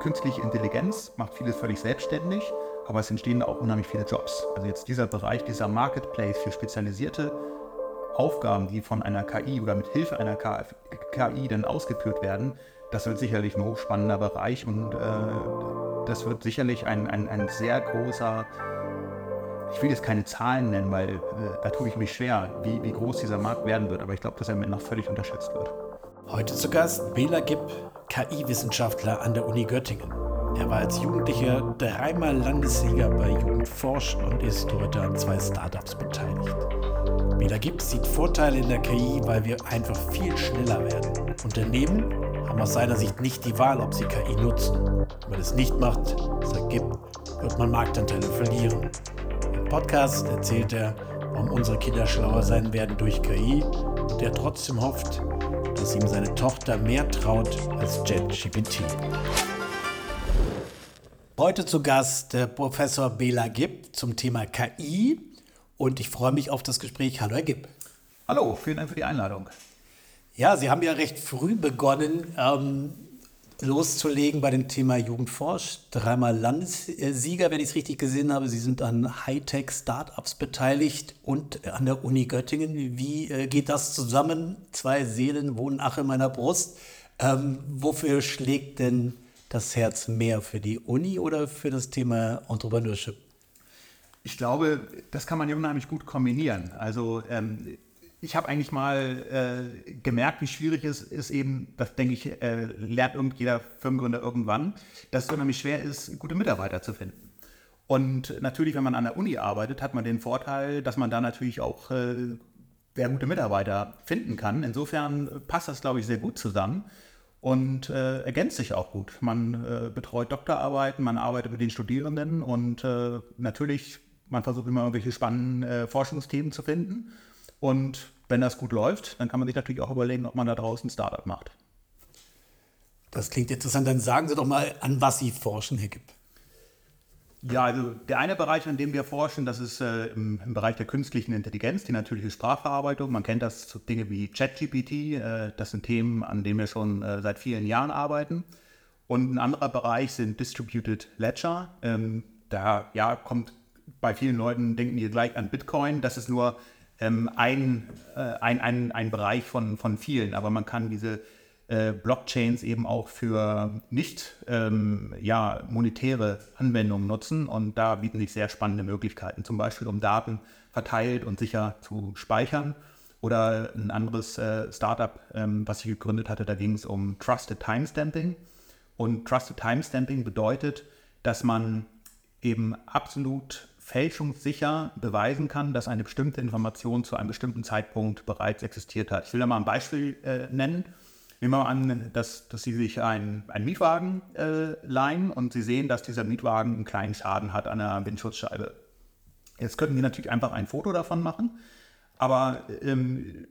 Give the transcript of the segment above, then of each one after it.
künstliche Intelligenz macht vieles völlig selbstständig, aber es entstehen auch unheimlich viele Jobs. Also jetzt dieser Bereich, dieser Marketplace für spezialisierte Aufgaben, die von einer KI oder mit Hilfe einer KI dann ausgeführt werden, das wird sicherlich ein hochspannender Bereich und äh, das wird sicherlich ein, ein, ein sehr großer, ich will jetzt keine Zahlen nennen, weil äh, da tue ich mich schwer, wie, wie groß dieser Markt werden wird, aber ich glaube, dass er noch völlig unterschätzt wird. Heute zu Gast Bela Gipp, KI-Wissenschaftler an der Uni Göttingen. Er war als Jugendlicher dreimal Landessieger bei Jugendforsch und ist heute an zwei Startups beteiligt. Bela Gipp sieht Vorteile in der KI, weil wir einfach viel schneller werden. Unternehmen haben aus seiner Sicht nicht die Wahl, ob sie KI nutzen. Wenn man es nicht macht, sagt Gibb, wird man Marktanteile verlieren. Im Podcast erzählt er, warum unsere Kinder schlauer sein werden durch KI und er trotzdem hofft, dass ihm seine Tochter mehr traut als JetGPT. Heute zu Gast der Professor Bela Gibb zum Thema KI und ich freue mich auf das Gespräch. Hallo, Herr Gibb. Hallo, vielen Dank für die Einladung. Ja, Sie haben ja recht früh begonnen, ähm, loszulegen bei dem Thema Jugendforsch. Dreimal Landessieger, wenn ich es richtig gesehen habe. Sie sind an Hightech-Startups beteiligt und an der Uni Göttingen. Wie äh, geht das zusammen? Zwei Seelen wohnen ach in meiner Brust. Ähm, wofür schlägt denn das Herz mehr? Für die Uni oder für das Thema Entrepreneurship? Ich glaube, das kann man ja unheimlich gut kombinieren. Also ähm, ich habe eigentlich mal äh, gemerkt, wie schwierig es ist, eben, das denke ich, äh, lernt irgend jeder Firmengründer irgendwann, dass es unheimlich schwer ist, gute Mitarbeiter zu finden. Und natürlich, wenn man an der Uni arbeitet, hat man den Vorteil, dass man da natürlich auch äh, sehr gute Mitarbeiter finden kann. Insofern passt das, glaube ich, sehr gut zusammen und äh, ergänzt sich auch gut. Man äh, betreut Doktorarbeiten, man arbeitet mit den Studierenden und äh, natürlich, man versucht immer irgendwelche spannenden äh, Forschungsthemen zu finden. Und wenn das gut läuft, dann kann man sich natürlich auch überlegen, ob man da draußen ein Startup macht. Das klingt interessant. Dann sagen Sie doch mal, an was Sie forschen, Herr Gipp. Ja, also der eine Bereich, an dem wir forschen, das ist äh, im, im, Bereich der künstlichen Intelligenz, die natürliche Sprachverarbeitung. Man kennt das zu Dinge wie ChatGPT. Äh, das sind Themen, an denen wir schon äh, seit vielen Jahren arbeiten. Und ein anderer Bereich sind Distributed Ledger. Ähm, da ja, kommt bei vielen Leuten, denken die gleich an Bitcoin. Das ist nur ähm, ein, äh, ein, ein, ein Bereich von, von vielen, aber man kann diese äh, Blockchains eben auch für nicht ähm, ja, monetäre Anwendungen nutzen und da bieten sich sehr spannende Möglichkeiten, zum Beispiel um Daten verteilt und sicher zu speichern. Oder ein anderes äh, Startup, ähm, was ich gegründet hatte, da ging es um Trusted Timestamping. Und Trusted Timestamping bedeutet, dass man eben absolut fälschungssicher beweisen kann, dass eine bestimmte Information zu einem bestimmten Zeitpunkt bereits existiert hat. Ich will da mal ein Beispiel äh, nennen. Nehmen wir mal an, dass, dass Sie sich einen, Mietwagen äh, leihen und Sie sehen, dass dieser Mietwagen einen kleinen Schaden hat an der Windschutzscheibe. Jetzt könnten Sie natürlich einfach ein Foto davon machen, aber ähm,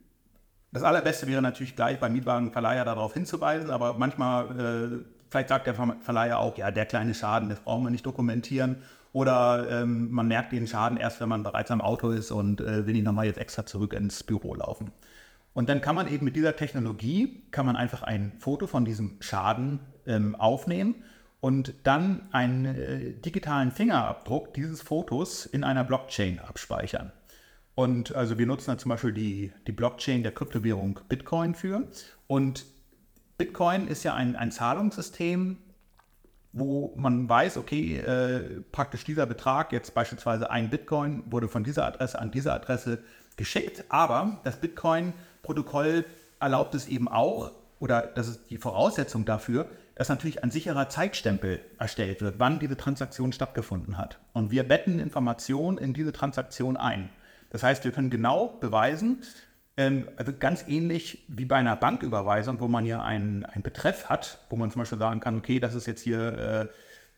das Allerbeste wäre natürlich gleich beim Mietwagenverleiher darauf hinzuweisen, aber manchmal, äh, vielleicht sagt der Verleiher auch, ja, der kleine Schaden, das brauchen wir nicht dokumentieren oder ähm, man merkt den Schaden erst, wenn man bereits am Auto ist und äh, will ihn nochmal jetzt extra zurück ins Büro laufen. Und dann kann man eben mit dieser Technologie, kann man einfach ein Foto von diesem Schaden ähm, aufnehmen und dann einen äh, digitalen Fingerabdruck dieses Fotos in einer Blockchain abspeichern. Und also wir nutzen da zum Beispiel die, die Blockchain der Kryptowährung Bitcoin für. Und Bitcoin ist ja ein, ein Zahlungssystem, wo man weiß, okay, äh, praktisch dieser Betrag, jetzt beispielsweise ein Bitcoin, wurde von dieser Adresse an diese Adresse geschickt, aber das Bitcoin-Protokoll erlaubt es eben auch, oder das ist die Voraussetzung dafür, dass natürlich ein sicherer Zeitstempel erstellt wird, wann diese Transaktion stattgefunden hat. Und wir betten Informationen in diese Transaktion ein. Das heißt, wir können genau beweisen, also ganz ähnlich wie bei einer Banküberweisung, wo man ja einen, einen Betreff hat, wo man zum Beispiel sagen kann, okay, das ist jetzt hier äh,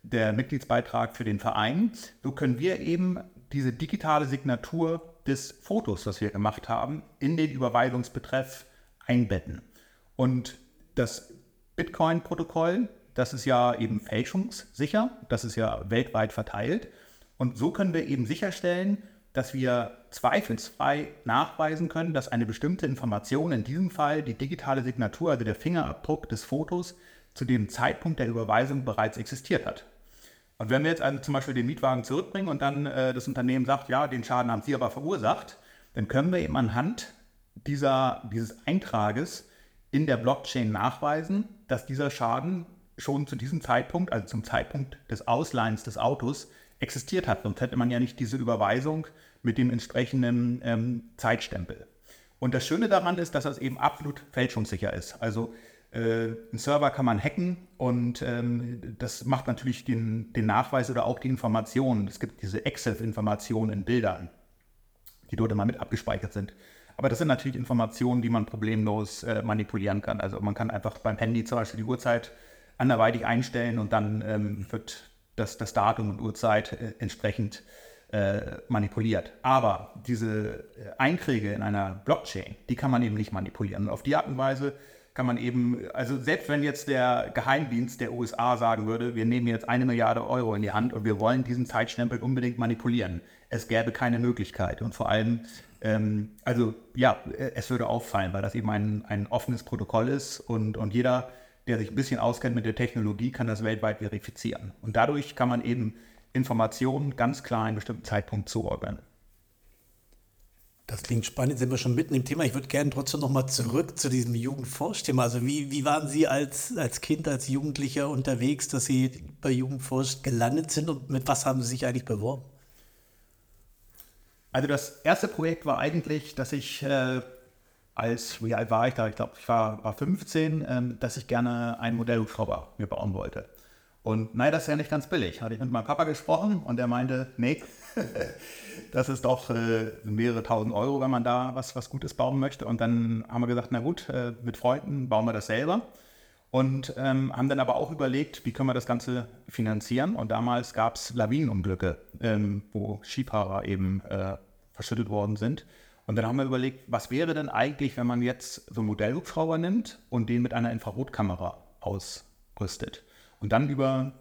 der Mitgliedsbeitrag für den Verein. So können wir eben diese digitale Signatur des Fotos, das wir gemacht haben, in den Überweisungsbetreff einbetten. Und das Bitcoin-Protokoll, das ist ja eben fälschungssicher, das ist ja weltweit verteilt. Und so können wir eben sicherstellen, dass wir zweifelsfrei nachweisen können, dass eine bestimmte Information, in diesem Fall die digitale Signatur, also der Fingerabdruck des Fotos, zu dem Zeitpunkt der Überweisung bereits existiert hat. Und wenn wir jetzt also zum Beispiel den Mietwagen zurückbringen und dann äh, das Unternehmen sagt, ja, den Schaden haben Sie aber verursacht, dann können wir eben anhand dieser, dieses Eintrages in der Blockchain nachweisen, dass dieser Schaden schon zu diesem Zeitpunkt, also zum Zeitpunkt des Ausleihens des Autos, existiert hat. Sonst hätte man ja nicht diese Überweisung mit dem entsprechenden ähm, Zeitstempel. Und das Schöne daran ist, dass das eben absolut fälschungssicher ist. Also äh, ein Server kann man hacken und ähm, das macht natürlich den, den Nachweis oder auch die Informationen. Es gibt diese EXIF-Informationen in Bildern, die dort immer mit abgespeichert sind. Aber das sind natürlich Informationen, die man problemlos äh, manipulieren kann. Also man kann einfach beim Handy zum Beispiel die Uhrzeit anderweitig einstellen und dann ähm, wird das, das Datum und Uhrzeit äh, entsprechend äh, manipuliert. Aber diese äh, Einträge in einer Blockchain, die kann man eben nicht manipulieren. Und auf die Art und Weise kann man eben, also selbst wenn jetzt der Geheimdienst der USA sagen würde, wir nehmen jetzt eine Milliarde Euro in die Hand und wir wollen diesen Zeitstempel unbedingt manipulieren, es gäbe keine Möglichkeit. Und vor allem, ähm, also ja, es würde auffallen, weil das eben ein, ein offenes Protokoll ist und, und jeder, der sich ein bisschen auskennt mit der Technologie, kann das weltweit verifizieren. Und dadurch kann man eben Informationen ganz klar in einem bestimmten Zeitpunkt zuordnen. Das klingt spannend, sind wir schon mitten im Thema. Ich würde gerne trotzdem noch mal zurück zu diesem Jugendforsch-Thema. Also wie, wie waren Sie als, als Kind, als Jugendlicher unterwegs, dass Sie bei Jugendforsch gelandet sind und mit was haben Sie sich eigentlich beworben? Also das erste Projekt war eigentlich, dass ich äh, als, wie alt war ich da? Ich glaube, ich war, war 15, ähm, dass ich gerne einen Modellhubschrauber mir bauen wollte. Und nein, das ist ja nicht ganz billig. Hatte ich mit meinem Papa gesprochen und der meinte, nee, das ist doch äh, mehrere tausend Euro, wenn man da was, was Gutes bauen möchte. Und dann haben wir gesagt, na gut, äh, mit Freunden bauen wir das selber. Und ähm, haben dann aber auch überlegt, wie können wir das Ganze finanzieren. Und damals gab es Lawinenunglücke, ähm, wo Skifahrer eben äh, verschüttet worden sind. Und dann haben wir überlegt, was wäre denn eigentlich, wenn man jetzt so einen Modellhubschrauber nimmt und den mit einer Infrarotkamera ausrüstet und dann über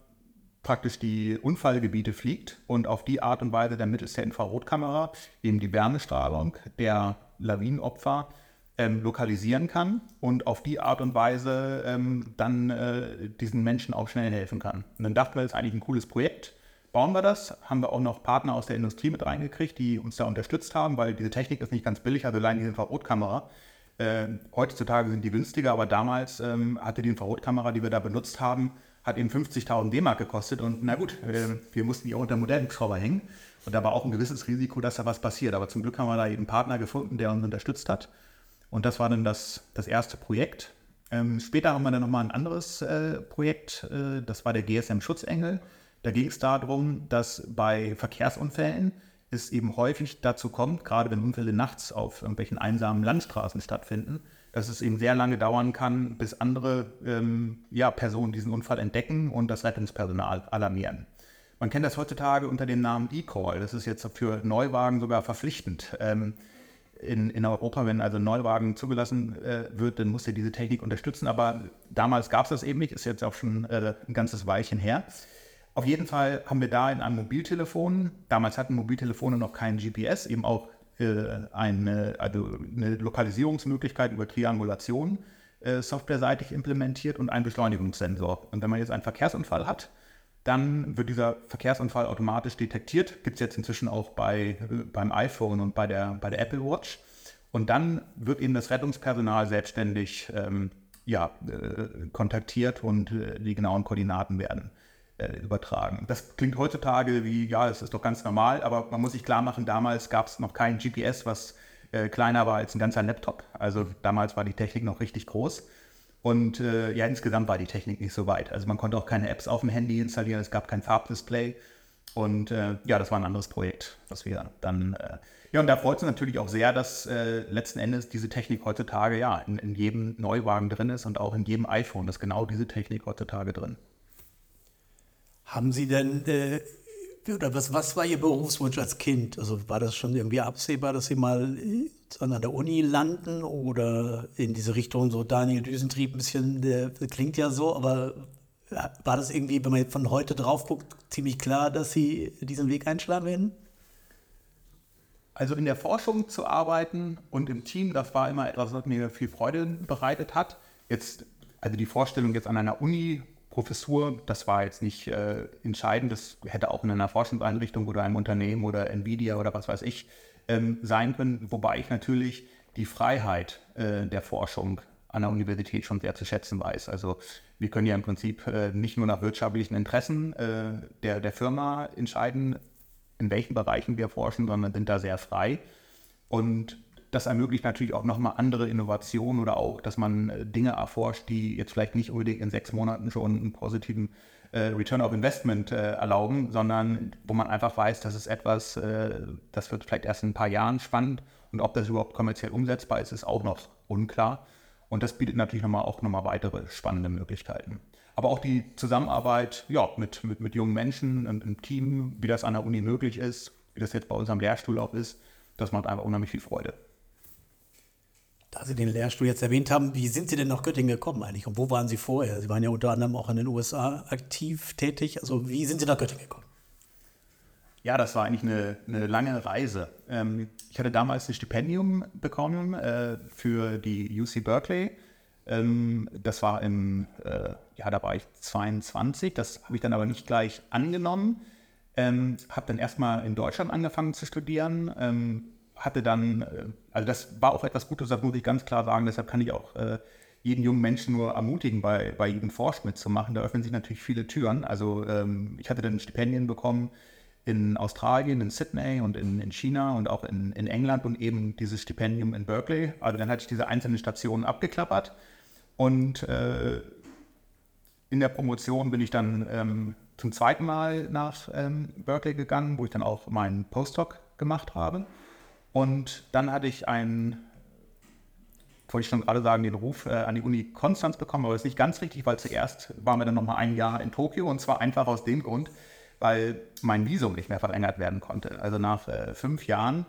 praktisch die Unfallgebiete fliegt und auf die Art und Weise dann mittels der Infrarotkamera eben die Wärmestrahlung der Lawinenopfer ähm, lokalisieren kann und auf die Art und Weise ähm, dann äh, diesen Menschen auch schnell helfen kann. Und dann dachten wir, das ist eigentlich ein cooles Projekt. Bauen wir das, haben wir auch noch Partner aus der Industrie mit reingekriegt, die uns da unterstützt haben, weil diese Technik ist nicht ganz billig, also allein die Infrarotkamera. Äh, heutzutage sind die günstiger, aber damals ähm, hatte die Infrarotkamera, die wir da benutzt haben, hat eben 50.000 D-Mark gekostet und na gut, wir, wir mussten die auch unter Modellhubschrauber hängen und da war auch ein gewisses Risiko, dass da was passiert. Aber zum Glück haben wir da eben einen Partner gefunden, der uns unterstützt hat und das war dann das, das erste Projekt. Ähm, später haben wir dann nochmal ein anderes äh, Projekt, äh, das war der GSM Schutzengel. Da ging es darum, dass bei Verkehrsunfällen es eben häufig dazu kommt, gerade wenn Unfälle nachts auf irgendwelchen einsamen Landstraßen stattfinden, dass es eben sehr lange dauern kann, bis andere ähm, ja, Personen diesen Unfall entdecken und das Rettungspersonal alarmieren. Man kennt das heutzutage unter dem Namen E-Call. Das ist jetzt für Neuwagen sogar verpflichtend. Ähm, in, in, Europa, wenn also ein Neuwagen zugelassen äh, wird, dann muss er diese Technik unterstützen. Aber damals gab es das eben nicht, ist jetzt auch schon äh, ein ganzes Weilchen her. Auf jeden Fall haben wir da in einem Mobiltelefon, damals hatten Mobiltelefone noch kein GPS, eben auch eine, also eine Lokalisierungsmöglichkeit über Triangulation äh, softwareseitig implementiert und einen Beschleunigungssensor. Und wenn man jetzt einen Verkehrsunfall hat, dann wird dieser Verkehrsunfall automatisch detektiert. Gibt es jetzt inzwischen auch bei, äh, beim iPhone und bei der, bei der Apple Watch. Und dann wird eben das Rettungspersonal selbstständig ähm, ja, äh, kontaktiert und äh, die genauen Koordinaten werden äh, übertragen. Das klingt heutzutage wie, ja, es ist doch ganz normal, aber man muss sich klar machen, damals gab es noch kein GPS, was äh, kleiner war als ein ganzer Laptop. Also damals war die Technik noch richtig groß. Und äh, ja, insgesamt war die Technik nicht so weit. Also man konnte auch keine Apps auf dem Handy installieren, es gab kein Farbdisplay. Und äh, ja, das war ein anderes Projekt, was wir dann. Äh, ja, und da freut es uns natürlich auch sehr, dass äh, letzten Endes diese Technik heutzutage ja in, in, jedem Neuwagen drin ist und auch in jedem iPhone ist genau diese Technik heutzutage drin. Haben Sie denn, äh, oder was, was war Ihr Berufswunsch als Kind? Also war das schon irgendwie absehbar, dass Sie mal äh, an der Uni landen oder in diese Richtung, so Daniel Düsentrieb ein bisschen, der, der klingt ja so, aber war das irgendwie, wenn man von heute drauf guckt, ziemlich klar, dass Sie diesen Weg einschlagen werden? Also in der Forschung zu arbeiten und im Team, das war immer etwas, was mir viel Freude bereitet hat. Jetzt Also die Vorstellung jetzt an einer Uni Professur, das war jetzt nicht äh, entscheidend, das hätte auch in einer Forschungseinrichtung oder einem Unternehmen oder Nvidia oder was weiß ich ähm, sein können, wobei ich natürlich die Freiheit äh, der Forschung an der Universität schon sehr zu schätzen weiß. Also wir können ja im Prinzip äh, nicht nur nach wirtschaftlichen Interessen äh, der, der Firma entscheiden, in welchen Bereichen wir forschen, sondern sind da sehr frei. Und das ermöglicht natürlich auch nochmal andere Innovationen oder auch, dass man äh, Dinge erforscht, die jetzt vielleicht nicht unbedingt in sechs Monaten schon einen positiven äh, Return of Investment äh, erlauben, sondern wo man einfach weiß, das ist etwas, äh, das wird vielleicht erst in ein paar Jahren spannend und ob das überhaupt kommerziell umsetzbar ist, ist auch noch unklar. Und das bietet natürlich nochmal auch nochmal weitere spannende Möglichkeiten. Aber auch die Zusammenarbeit ja, mit, mit, mit jungen Menschen und im Team, wie das an der Uni möglich ist, wie das jetzt bei uns am Lehrstuhl auch ist, das macht einfach unheimlich viel Freude. Da Sie den Lehrstuhl jetzt erwähnt haben, wie sind Sie denn nach Göttingen gekommen eigentlich und wo waren Sie vorher? Sie waren ja unter anderem auch in den USA aktiv tätig. Also wie sind Sie nach Göttingen gekommen? Ja, das war eigentlich eine, eine lange Reise. Ähm, ich hatte damals ein Stipendium bekommen äh, für die UC Berkeley. Ähm, das war im, äh, ja, da war ich 22. Das habe ich dann aber nicht gleich angenommen. Ähm, habe dann erstmal in Deutschland angefangen zu studieren ähm, hatte dann, äh, also das war auch etwas Gutes, das muss ich ganz klar sagen, deshalb kann ich auch äh, jeden jungen Menschen nur ermutigen, bei, bei jedem Forsch mitzumachen. Da öffnen sich natürlich viele Türen. Also ähm, ich hatte dann Stipendien bekommen in Australien, in Sydney und in, in China und auch in, in England und eben dieses Stipendium in Berkeley. Also dann hatte ich diese einzelnen Stationen abgeklappert und äh, in der Promotion bin ich dann ähm, zum zweiten Mal nach ähm, Berkeley gegangen, wo ich dann auch meinen Postdoc gemacht habe. Und dann hatte ich einen, wollte ich schon gerade sagen, den Ruf äh, an die Uni Konstanz bekommen, aber das ist nicht ganz richtig, weil zuerst waren wir dann nochmal ein Jahr in Tokio und zwar einfach aus dem Grund, weil mein Visum nicht mehr verlängert werden konnte. Also nach äh, fünf Jahren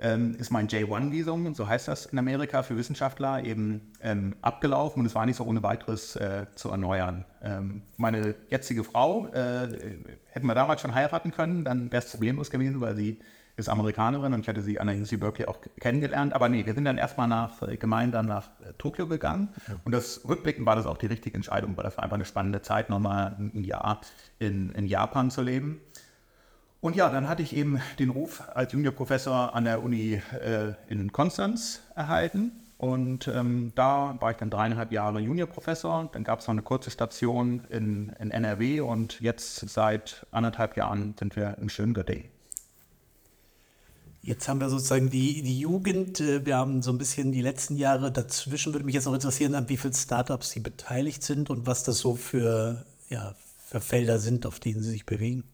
ähm, ist mein J1-Visum, so heißt das in Amerika für Wissenschaftler, eben ähm, abgelaufen und es war nicht so ohne weiteres äh, zu erneuern. Ähm, meine jetzige Frau äh, hätten wir damals schon heiraten können, dann wäre es problemlos gewesen, weil sie ist Amerikanerin und ich hatte sie an der UC Berkeley auch kennengelernt. Aber nee, wir sind dann erstmal nach äh, gemeinsam nach äh, Tokio gegangen. Und das rückblickend war das auch die richtige Entscheidung, weil das war einfach eine spannende Zeit, nochmal ein Jahr in, in Japan zu leben. Und ja, dann hatte ich eben den Ruf als Juniorprofessor an der Uni äh, in Konstanz erhalten. Und ähm, da war ich dann dreieinhalb Jahre Juniorprofessor. Dann gab es noch eine kurze Station in, in NRW und jetzt seit anderthalb Jahren sind wir im schönen Göttingen. Jetzt haben wir sozusagen die, die Jugend, äh, wir haben so ein bisschen die letzten Jahre dazwischen. Würde mich jetzt noch interessieren, an wie vielen Startups Sie beteiligt sind und was das so für, ja, für Felder sind, auf denen Sie sich bewegen.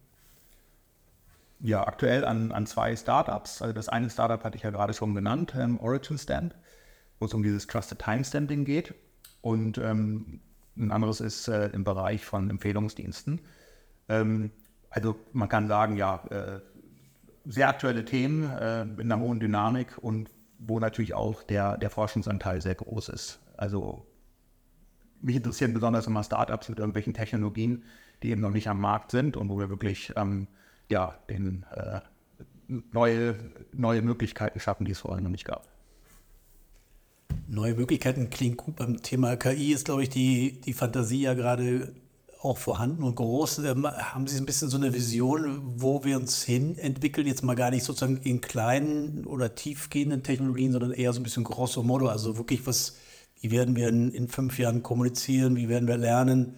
Ja, aktuell an, an zwei Startups. Also das eine Startup hatte ich ja gerade schon genannt, ähm, Origin Stand, wo es um dieses Trusted Time Stamping geht. Und ähm, ein anderes ist äh, im Bereich von Empfehlungsdiensten. Ähm, also man kann sagen, ja, äh, sehr aktuelle Themen äh, mit einer hohen Dynamik und wo natürlich auch der, der Forschungsanteil sehr groß ist. Also mich interessieren besonders immer Startups mit irgendwelchen Technologien, die eben noch nicht am Markt sind und wo wir wirklich ähm, ja, den, äh, neue, neue Möglichkeiten schaffen, die es vorher noch nicht gab. Neue Möglichkeiten klingt gut. Beim Thema KI ist, glaube ich, die, die Fantasie ja gerade auch vorhanden und groß. Haben Sie ein bisschen so eine Vision, wo wir uns hin entwickeln? Jetzt mal gar nicht sozusagen in kleinen oder tiefgehenden Technologien, sondern eher so ein bisschen grosso modo. Also wirklich, was, wie werden wir in, in fünf Jahren kommunizieren? Wie werden wir lernen?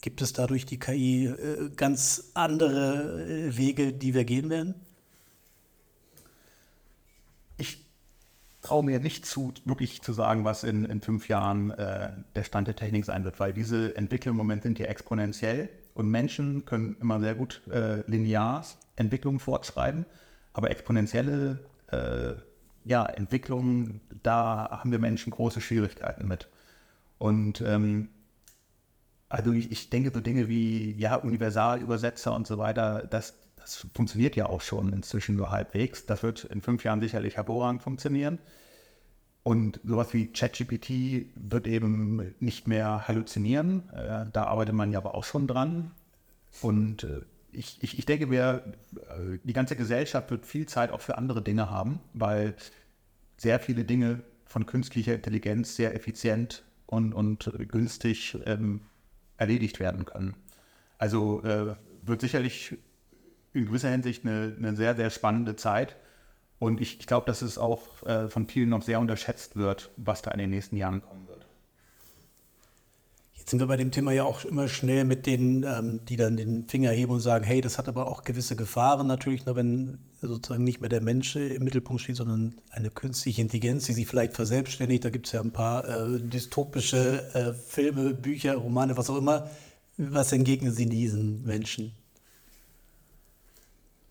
Gibt es dadurch die KI äh, ganz andere äh, Wege, die wir gehen werden? Traue mir nicht zu, wirklich zu sagen, was in, in fünf Jahren äh, der Stand der Technik sein wird, weil diese Entwicklungen im Moment sind ja exponentiell und Menschen können immer sehr gut äh, linear Entwicklungen fortschreiben, aber exponentielle äh, ja, Entwicklungen, da haben wir Menschen große Schwierigkeiten mit. Und ähm, also ich, ich denke so Dinge wie ja, Universalübersetzer und so weiter, das, das funktioniert ja auch schon inzwischen nur halbwegs. Das wird in fünf Jahren sicherlich hervorragend funktionieren. Und sowas wie ChatGPT wird eben nicht mehr halluzinieren. Äh, da arbeitet man ja aber auch schon dran. Und äh, ich, ich, ich denke, wir, äh, die ganze Gesellschaft wird viel Zeit auch für andere Dinge haben, weil sehr viele Dinge von künstlicher Intelligenz sehr effizient und, und günstig ähm, erledigt werden können. Also äh, wird sicherlich in gewisser Hinsicht eine, eine sehr, sehr spannende Zeit. Und ich, ich glaube, dass es auch äh, von vielen noch sehr unterschätzt wird, was da in den nächsten Jahren kommen wird. Jetzt sind wir bei dem Thema ja auch immer schnell mit denen, ähm, die dann den Finger heben und sagen, hey, das hat aber auch gewisse Gefahren natürlich, nur wenn sozusagen nicht mehr der Mensch im Mittelpunkt steht, sondern eine künstliche Intelligenz, die sich vielleicht verselbstständigt. Da gibt es ja ein paar äh, dystopische äh, Filme, Bücher, Romane, was auch immer. Was entgegnen Sie diesen Menschen?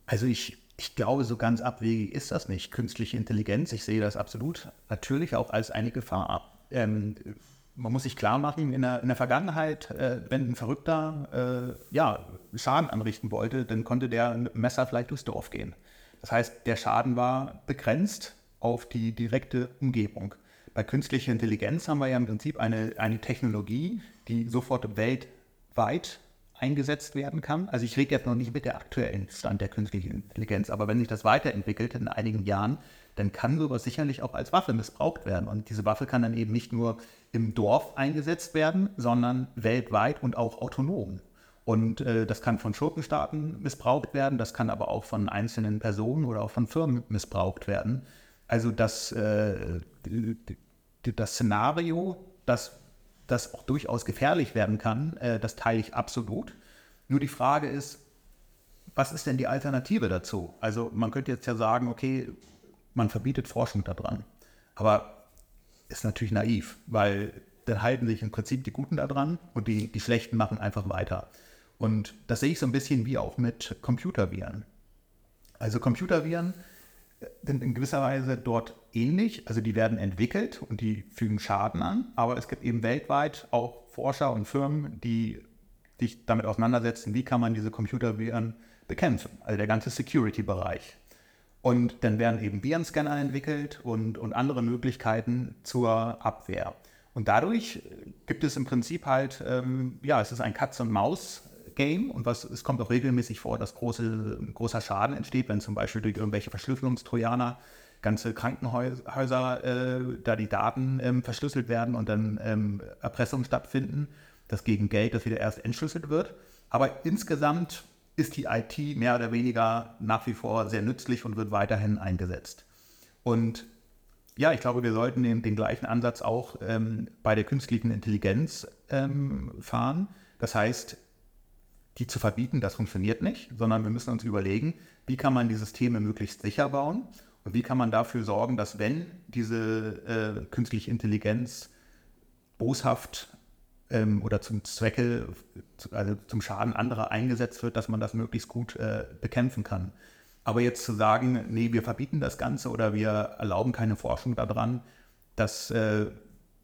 Also ich, ich glaube, so ganz abwegig ist das nicht. Künstliche Intelligenz, ich sehe das absolut natürlich auch als eine Gefahr. Ähm, man muss sich klar machen, in der, in der Vergangenheit, äh, wenn ein Verrückter äh, ja, Schaden anrichten wollte, dann konnte der Messer vielleicht durchs Dorf gehen. Das heißt, der Schaden war begrenzt auf die direkte Umgebung. Bei künstlicher Intelligenz haben wir ja im Prinzip eine, eine Technologie, die sofort weltweit eingesetzt werden kann. Also ich rede jetzt noch nicht mit der aktuellen Stand der künstlichen Intelligenz, aber wenn sich das weiterentwickelt in einigen Jahren, dann kann sowas sicherlich auch als Waffe missbraucht werden. Und diese Waffe kann dann eben nicht nur im Dorf eingesetzt werden, sondern weltweit und auch autonom. Und äh, das kann von Schurkenstaaten missbraucht werden, das kann aber auch von einzelnen Personen oder auch von Firmen missbraucht werden. Also das, äh, das Szenario, das das auch durchaus gefährlich werden kann, äh, das teile ich absolut. Nur die Frage ist, was ist denn die Alternative dazu? Also man könnte jetzt ja sagen, okay, man verbietet Forschung daran. Aber ist natürlich naiv, weil dann halten sich im Prinzip die Guten daran und die, die Schlechten machen einfach weiter. Und das sehe ich so ein bisschen wie auch mit Computerviren. Also Computerviren sind in gewisser Weise dort ähnlich. Also die werden entwickelt und die fügen Schaden an. Aber es gibt eben weltweit auch Forscher und Firmen, die sich damit auseinandersetzen, wie kann man diese Computerviren bekämpfen. Also der ganze Security-Bereich. Und dann werden eben Virenscanner entwickelt und, und andere Möglichkeiten zur Abwehr. Und dadurch gibt es im Prinzip halt, ähm, ja, es ist ein Katz-und-Maus Game und was, es kommt auch regelmäßig vor, dass große, großer Schaden entsteht, wenn zum Beispiel durch irgendwelche Verschlüsselungstrojaner ganze Krankenhäuser äh, da die Daten ähm, verschlüsselt werden und dann ähm, Erpressungen stattfinden, dass gegen Geld das wieder erst entschlüsselt wird. Aber insgesamt ist die IT mehr oder weniger nach wie vor sehr nützlich und wird weiterhin eingesetzt. Und ja, ich glaube, wir sollten den, den gleichen Ansatz auch ähm, bei der künstlichen Intelligenz ähm, fahren. Das heißt, die zu verbieten, das funktioniert nicht, sondern wir müssen uns überlegen, wie kann man die Systeme möglichst sicher bauen und wie kann man dafür sorgen, dass wenn diese äh, künstliche Intelligenz boshaft ähm, oder zum Zwecke, also zum Schaden anderer eingesetzt wird, dass man das möglichst gut äh, bekämpfen kann. Aber jetzt zu sagen, nee, wir verbieten das Ganze oder wir erlauben keine Forschung daran, das äh,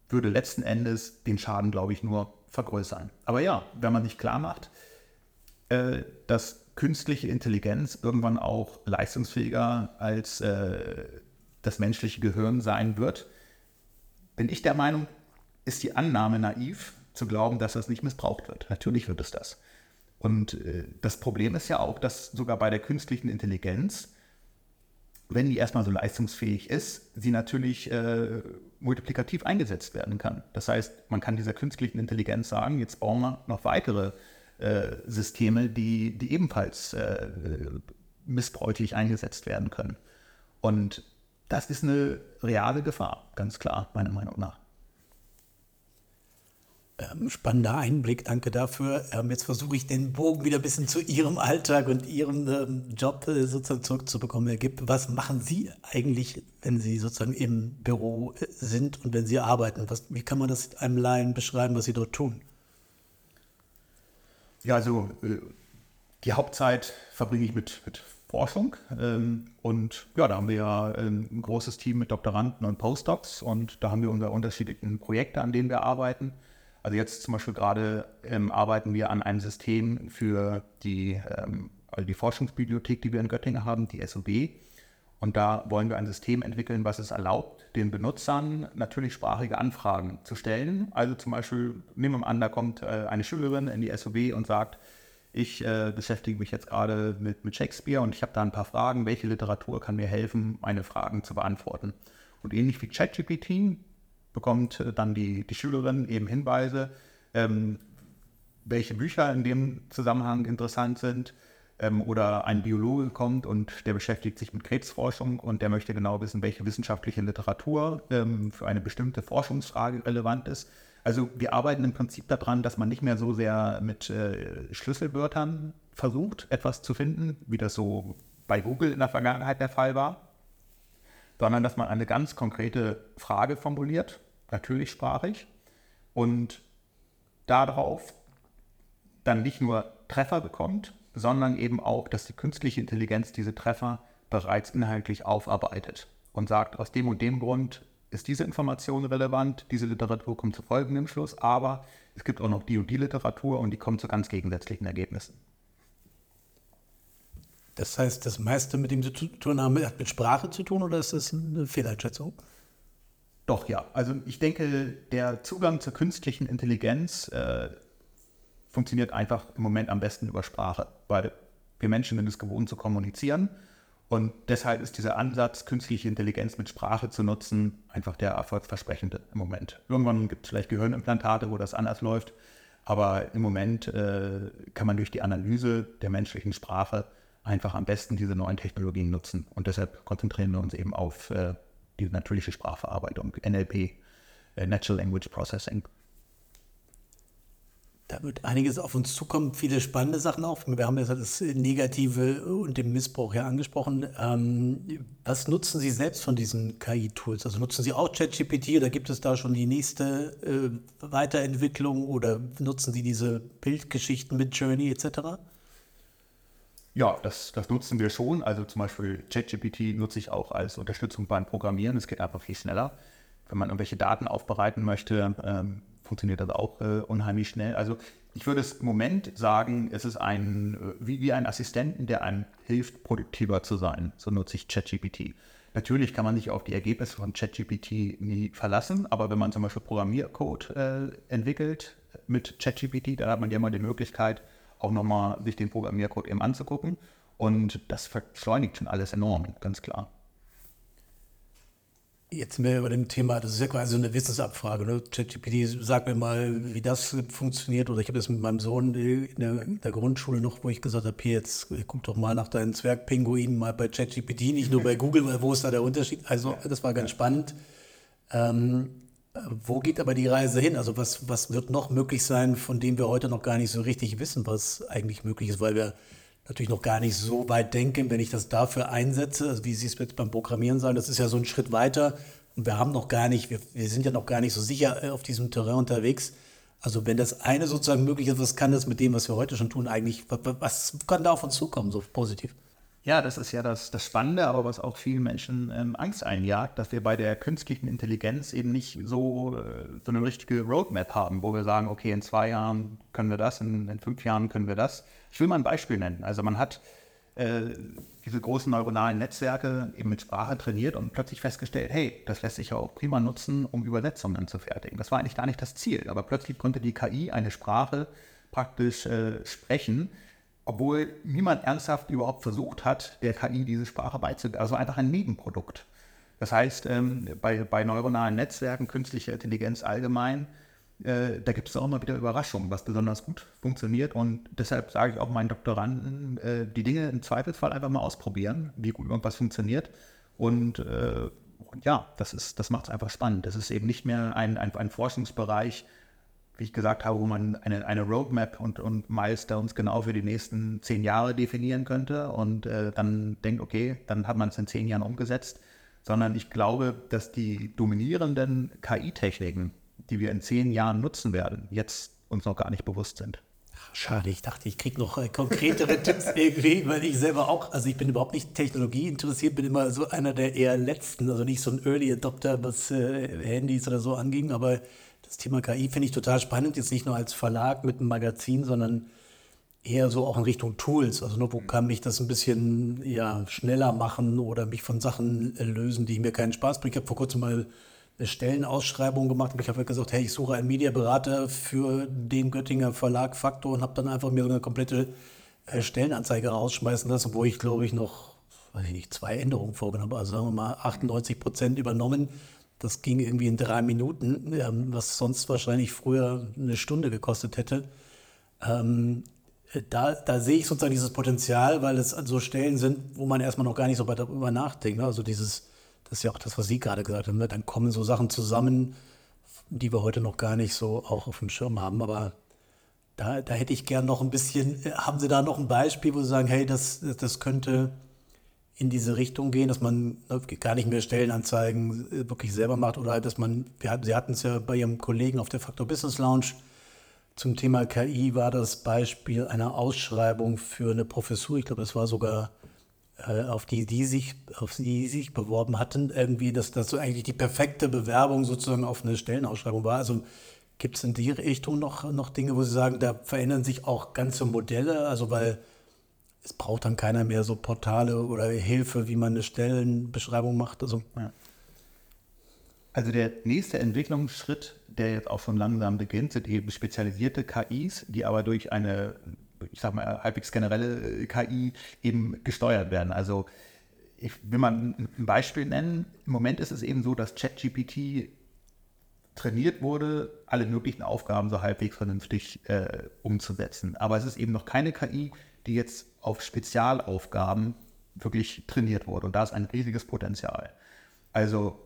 würde letzten Endes den Schaden, glaube ich, nur vergrößern. Aber ja, wenn man sich klar macht, äh, dass künstliche Intelligenz irgendwann auch leistungsfähiger als äh, das menschliche Gehirn sein wird, bin ich der Meinung, ist die Annahme naiv, zu glauben, dass das nicht missbraucht wird. Natürlich wird es das. Und äh, das Problem ist ja auch, dass sogar bei der künstlichen Intelligenz, wenn die erstmal so leistungsfähig ist, sie natürlich äh, multiplikativ eingesetzt werden kann. Das heißt, man kann dieser künstlichen Intelligenz sagen, jetzt bauen wir noch weitere äh, Systeme, die, die ebenfalls äh, missbräuchlich eingesetzt werden können. Und das ist eine reale Gefahr, ganz klar, meiner Meinung nach. Ähm, spannender Einblick, danke dafür. Ähm, jetzt versuche ich den Bogen wieder ein bisschen zu Ihrem Alltag und Ihrem ähm, Job äh, sozusagen zurückzubekommen. Herr Gipp, was machen Sie eigentlich, wenn Sie sozusagen im Büro äh, sind und wenn Sie arbeiten? Was, wie kann man das einem Laien beschreiben, was Sie dort tun? Ja, also äh, die Hauptzeit verbringe ich mit, mit Forschung. Ähm, und ja, da haben wir ja ähm, ein großes Team mit Doktoranden und Postdocs und da haben wir unsere unterschiedlichen Projekte, an denen wir arbeiten. Also jetzt zum Beispiel gerade ähm, arbeiten wir an einem System für die, ähm, also die Forschungsbibliothek, die wir in Göttingen haben, die SOB. Und da wollen wir ein System entwickeln, was es erlaubt, den Benutzern natürlich sprachige Anfragen zu stellen. Also zum Beispiel, nehmen wir mal an, da kommt äh, eine Schülerin in die SOB und sagt, ich äh, beschäftige mich jetzt gerade mit, mit Shakespeare und ich habe da ein paar Fragen. Welche Literatur kann mir helfen, meine Fragen zu beantworten? Und ähnlich wie ChatGPT bekommt äh, dann die, die Schülerin eben Hinweise, ähm, welche Bücher in dem Zusammenhang interessant sind. Ähm, oder ein Biologe kommt und der beschäftigt sich mit Krebsforschung und der möchte genau wissen, welche wissenschaftliche Literatur ähm, für eine bestimmte Forschungsfrage relevant ist. Also wir arbeiten im Prinzip daran, dass man nicht mehr so sehr mit äh, Schlüsselwörtern versucht, etwas zu finden, wie das so bei Google in der Vergangenheit der Fall war, sondern dass man eine ganz konkrete Frage formuliert, natürlich sprachig, und darauf dann nicht nur Treffer bekommt, sondern eben auch, dass die künstliche Intelligenz diese Treffer bereits inhaltlich aufarbeitet und sagt, aus dem und dem Grund ist diese Information relevant, diese Literatur kommt zu folgendem Schluss, aber es gibt auch noch die und die Literatur und die kommt zu ganz gegensätzlichen Ergebnissen. Das heißt, das meiste, mit dem Sie zu tun haben, hat mit Sprache zu tun oder ist das eine Fehleinschätzung? Doch, ja. Also ich denke, der Zugang zur künstlichen Intelligenz äh, funktioniert einfach im Moment am besten über Sprache, weil wir Menschen sind es gewohnt zu kommunizieren. Und deshalb ist dieser Ansatz, künstliche Intelligenz mit Sprache zu nutzen, einfach der erfolgsversprechende im Moment. Irgendwann gibt es vielleicht Gehirnimplantate, wo das anders läuft. Aber im Moment äh, kann man durch die Analyse der menschlichen Sprache einfach am besten diese neuen Technologien nutzen. Und deshalb konzentrieren wir uns eben auf äh, die natürliche Sprachverarbeitung, NLP, äh, Natural Language Processing. Da wird einiges auf uns zukommen, viele spannende Sachen auch. Wir haben jetzt das Negative und den Missbrauch ja angesprochen. Ähm, was nutzen Sie selbst von diesen KI-Tools? Also nutzen Sie auch ChatGPT oder gibt es da schon die nächste äh, Weiterentwicklung oder nutzen Sie diese Bildgeschichten mit Journey etc.? Ja, das, das nutzen wir schon. Also zum Beispiel ChatGPT nutze ich auch als Unterstützung beim Programmieren. Es geht einfach viel schneller. Wenn man irgendwelche Daten aufbereiten möchte, ähm, funktioniert das auch äh, unheimlich schnell. Also ich würde es im Moment sagen, es ist ein, äh, wie, wie ein Assistenten, der einem hilft, produktiver zu sein. So nutze ich ChatGPT. Natürlich kann man sich auf die Ergebnisse von ChatGPT nie verlassen, aber wenn man zum Beispiel Programmiercode äh, entwickelt mit ChatGPT, dann hat man ja mal die Möglichkeit, auch nochmal sich den Programmiercode eben anzugucken. Und das beschleunigt schon alles enorm, ganz klar. Jetzt mehr über dem Thema, das ist ja quasi so eine Wissensabfrage. Ne? ChatGPT, sag mir mal, wie das funktioniert. Oder ich habe das mit meinem Sohn in der, in der, Grundschule noch, wo ich gesagt habe, hier jetzt guck doch mal nach deinen Zwergpinguinen mal bei ChatGPT, nicht nur bei Google, weil wo ist da der Unterschied? Also das war ganz spannend. Ähm, wo geht aber die Reise hin? Also was, was wird noch möglich sein, von dem wir heute noch gar nicht so richtig wissen, was eigentlich möglich ist, weil wir natürlich noch gar nicht so weit denken, wenn ich das dafür einsetze, also wie Sie es jetzt beim Programmieren sagen, das ist ja so ein Schritt weiter und wir haben noch gar nicht, wir, wir sind ja noch gar nicht so sicher äh, auf diesem Terrain unterwegs. Also wenn das eine sozusagen möglich ist, was kann das mit dem, was wir heute schon tun, eigentlich, was, was kann da auf uns zukommen, so positiv? Ja, das ist ja das, das Spannende, aber was auch vielen Menschen ähm, Angst einjagt, dass wir bei der künstlichen Intelligenz eben nicht so, äh, so eine richtige Roadmap haben, wo wir sagen, okay, in zwei Jahren können wir das, in, in fünf Jahren können wir das. Ich will mal ein Beispiel nennen. Also man hat äh, diese großen neuronalen Netzwerke eben mit Sprache trainiert und plötzlich festgestellt, hey, das lässt sich ja auch prima nutzen, um Übersetzungen zu fertigen. Das war eigentlich gar nicht das Ziel, aber plötzlich konnte die KI eine Sprache praktisch äh, sprechen, obwohl niemand ernsthaft überhaupt versucht hat, der KI diese Sprache beizubringen. Also einfach ein Nebenprodukt. Das heißt, ähm, bei, bei neuronalen Netzwerken, künstlicher Intelligenz allgemein, äh, da gibt es auch immer wieder Überraschungen, was besonders gut funktioniert. Und deshalb sage ich auch meinen Doktoranden, äh, die Dinge im Zweifelsfall einfach mal ausprobieren, wie gut irgendwas funktioniert. Und, äh, und ja, das, das macht es einfach spannend. Das ist eben nicht mehr ein, ein, ein Forschungsbereich, wie ich gesagt habe, wo man eine, eine Roadmap und, und Milestones genau für die nächsten zehn Jahre definieren könnte und äh, dann denkt, okay, dann hat man es in zehn Jahren umgesetzt, sondern ich glaube, dass die dominierenden KI-Techniken, die wir in zehn Jahren nutzen werden, jetzt uns noch gar nicht bewusst sind. Schade, ich dachte, ich kriege noch äh, konkretere Tipps irgendwie, weil ich selber auch, also ich bin überhaupt nicht Technologie interessiert, bin immer so einer der eher letzten, also nicht so ein Early Adopter, was äh, Handys oder so anging, aber das Thema KI finde ich total spannend, jetzt nicht nur als Verlag mit einem Magazin, sondern eher so auch in Richtung Tools. Also nur, wo kann mich das ein bisschen ja, schneller machen oder mich von Sachen lösen, die mir keinen Spaß bringen. Ich habe vor kurzem mal eine Stellenausschreibung gemacht, aber ich habe halt gesagt, hey, ich suche einen Mediaberater für den Göttinger Verlag Faktor und habe dann einfach mir eine komplette äh, Stellenanzeige rausschmeißen lassen, wo ich glaube ich noch, weiß ich nicht, zwei Änderungen vorgenommen habe. Also sagen wir mal 98 Prozent übernommen Das ging irgendwie in drei Minuten, was sonst wahrscheinlich früher eine Stunde gekostet hätte. Ähm, da, da sehe ich sozusagen dieses Potenzial, weil es so Stellen sind, wo man erstmal noch gar nicht so darüber nachdenkt. Ne? Also dieses, das ist ja auch das, was Sie gerade gesagt haben, ne? dann kommen so Sachen zusammen, die wir heute noch gar nicht so auch auf dem Schirm haben. Aber da, da hätte ich gern noch ein bisschen, haben Sie da noch ein Beispiel, wo Sie sagen, hey, das, das könnte in diese Richtung gehen, dass man ne, gar nicht mehr Stellenanzeigen äh, wirklich selber macht oder halt, dass man, hatten, Sie hatten es ja bei Ihrem Kollegen auf der Faktor Business Lounge, zum Thema KI war das Beispiel einer Ausschreibung für eine Professur. Ich glaube, das war sogar äh, auf die die sich auf die sich beworben hatten irgendwie, dass das so eigentlich die perfekte Bewerbung sozusagen auf eine Stellenausschreibung war. Also gibt es in die Richtung noch noch Dinge, wo Sie sagen, da verändern sich auch ganze Modelle, also weil es braucht dann keiner mehr so Portale oder Hilfe, wie man eine Stellenbeschreibung macht. Also ja. Also der nächste Entwicklungsschritt, der jetzt auch schon langsam beginnt, sind eben spezialisierte KIs, die aber durch eine, ich sag mal, halbwegs generelle äh, KI eben gesteuert werden. Also ich will mal ein Beispiel nennen. Im Moment ist es eben so, dass ChatGPT trainiert wurde, alle möglichen Aufgaben so halbwegs vernünftig äh, umzusetzen. Aber es ist eben noch keine KI, die jetzt auf Spezialaufgaben wirklich trainiert wurde. Und da ist ein riesiges Potenzial. Also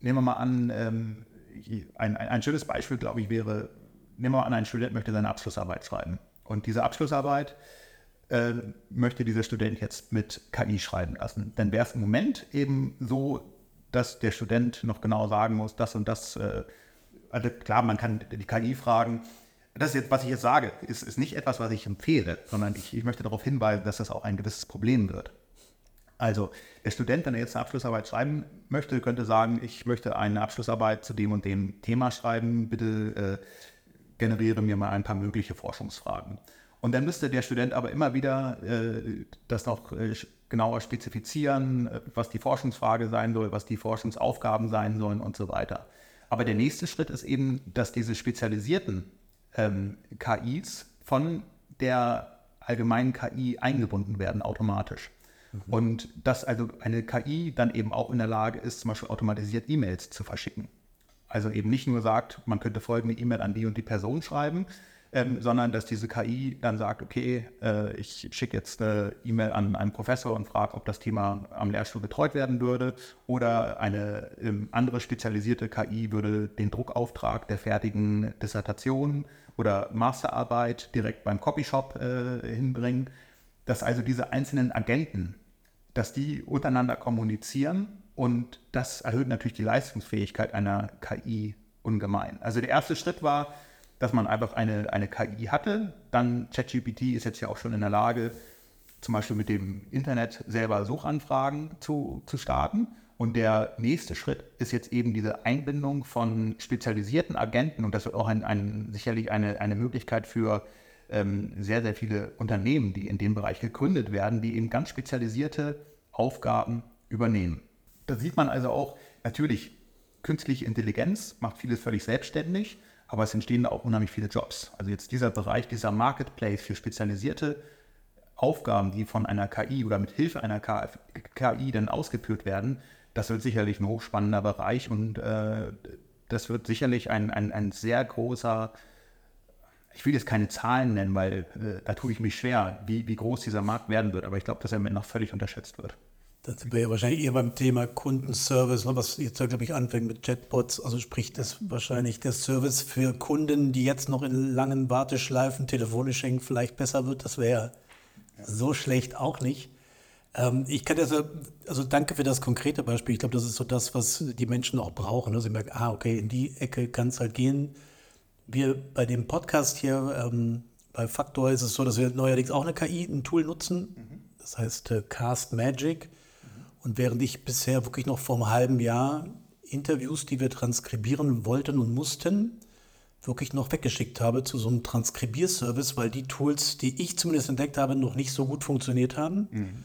nehmen wir mal an, ähm, ein, ein, schönes Beispiel, glaube ich, wäre, nehmen wir mal an, ein Student möchte seine Abschlussarbeit schreiben. Und diese Abschlussarbeit äh, möchte dieser Student jetzt mit KI schreiben lassen. Dann wäre es im Moment eben so, dass der Student noch genau sagen muss, das und das. Äh, also klar, man kann die KI fragen. Das jetzt, was ich jetzt sage, ist, ist nicht etwas, was ich empfehle, sondern ich, ich möchte darauf hinweisen, dass das auch ein gewisses Problem wird. Also der Student, wenn er jetzt eine Abschlussarbeit schreiben möchte, könnte sagen, ich möchte eine Abschlussarbeit zu dem und dem Thema schreiben, bitte äh, generiere mir mal ein paar mögliche Forschungsfragen. Und dann müsste der Student aber immer wieder äh, das noch äh, genauer spezifizieren, äh, was die Forschungsfrage sein soll, was die Forschungsaufgaben sein sollen und so weiter. Aber der nächste Schritt ist eben, dass diese spezialisierten ähm, KIs von der allgemeinen KI eingebunden werden automatisch. Mhm. Und dass also eine KI dann eben auch in der Lage ist, zum Beispiel automatisiert E-Mails zu verschicken. Also eben nicht nur sagt, man könnte folgende E-Mail an die und die Person schreiben, ähm, sondern dass diese KI dann sagt, okay, äh, ich schicke jetzt eine E-Mail an einen Professor und frage, ob das Thema am Lehrstuhl betreut werden würde. Oder eine ähm, andere spezialisierte KI würde den Druckauftrag der fertigen Dissertation oder Masterarbeit direkt beim Copyshop äh, hinbringen. Dass also diese einzelnen Agenten dass die untereinander kommunizieren und das erhöht natürlich die Leistungsfähigkeit einer KI ungemein. Also der erste Schritt war, dass man einfach eine, eine KI hatte. Dann ChatGPT ist jetzt ja auch schon in der Lage, zum Beispiel mit dem Internet selber Suchanfragen zu, zu starten. Und der nächste Schritt ist jetzt eben diese Einbindung von spezialisierten Agenten. Und das wird auch ein, ein, sicherlich eine, eine Möglichkeit für ähm, sehr, sehr viele Unternehmen, die in dem Bereich gegründet werden, die eben ganz spezialisierte Aufgaben übernehmen. Da sieht man also auch, natürlich, künstliche Intelligenz macht vieles völlig selbstständig, aber es entstehen auch unheimlich viele Jobs. Also jetzt dieser Bereich, dieser Marketplace für spezialisierte Aufgaben, die von einer KI oder mit Hilfe einer KI dann ausgeführt werden, das wird sicherlich ein hochspannender Bereich und äh, das wird sicherlich ein, ein, ein sehr großer ich will jetzt keine Zahlen nennen, weil äh, da tue ich mich schwer, wie, wie groß dieser Markt werden wird. Aber ich glaube, dass er mir noch völlig unterschätzt wird. Das sind wir ja wahrscheinlich eher beim Thema Kundenservice, ne, was jetzt, glaube ich, anfängt mit Chatbots. Also sprich, das wahrscheinlich der Service für Kunden, die jetzt noch in langen Warteschleifen telefonisch hängen, vielleicht besser wird. Das wäre ja. so schlecht auch nicht. Ähm, ich kann das, also danke für das konkrete Beispiel. Ich glaube, das ist so das, was die Menschen auch brauchen. Ne? Sie merken, ah, okay, in die Ecke kann es halt gehen wir bei dem Podcast hier ähm, bei Faktor ist es so, dass wir neuerdings auch eine KI, ein Tool nutzen. Mhm. Das heißt äh, Cast Magic. Mhm. Und während ich bisher wirklich noch vor einem halben Jahr Interviews, die wir transkribieren wollten und mussten, wirklich noch weggeschickt habe zu so einem Transkribierservice, weil die Tools, die ich zumindest entdeckt habe, noch nicht so gut funktioniert haben. Mhm.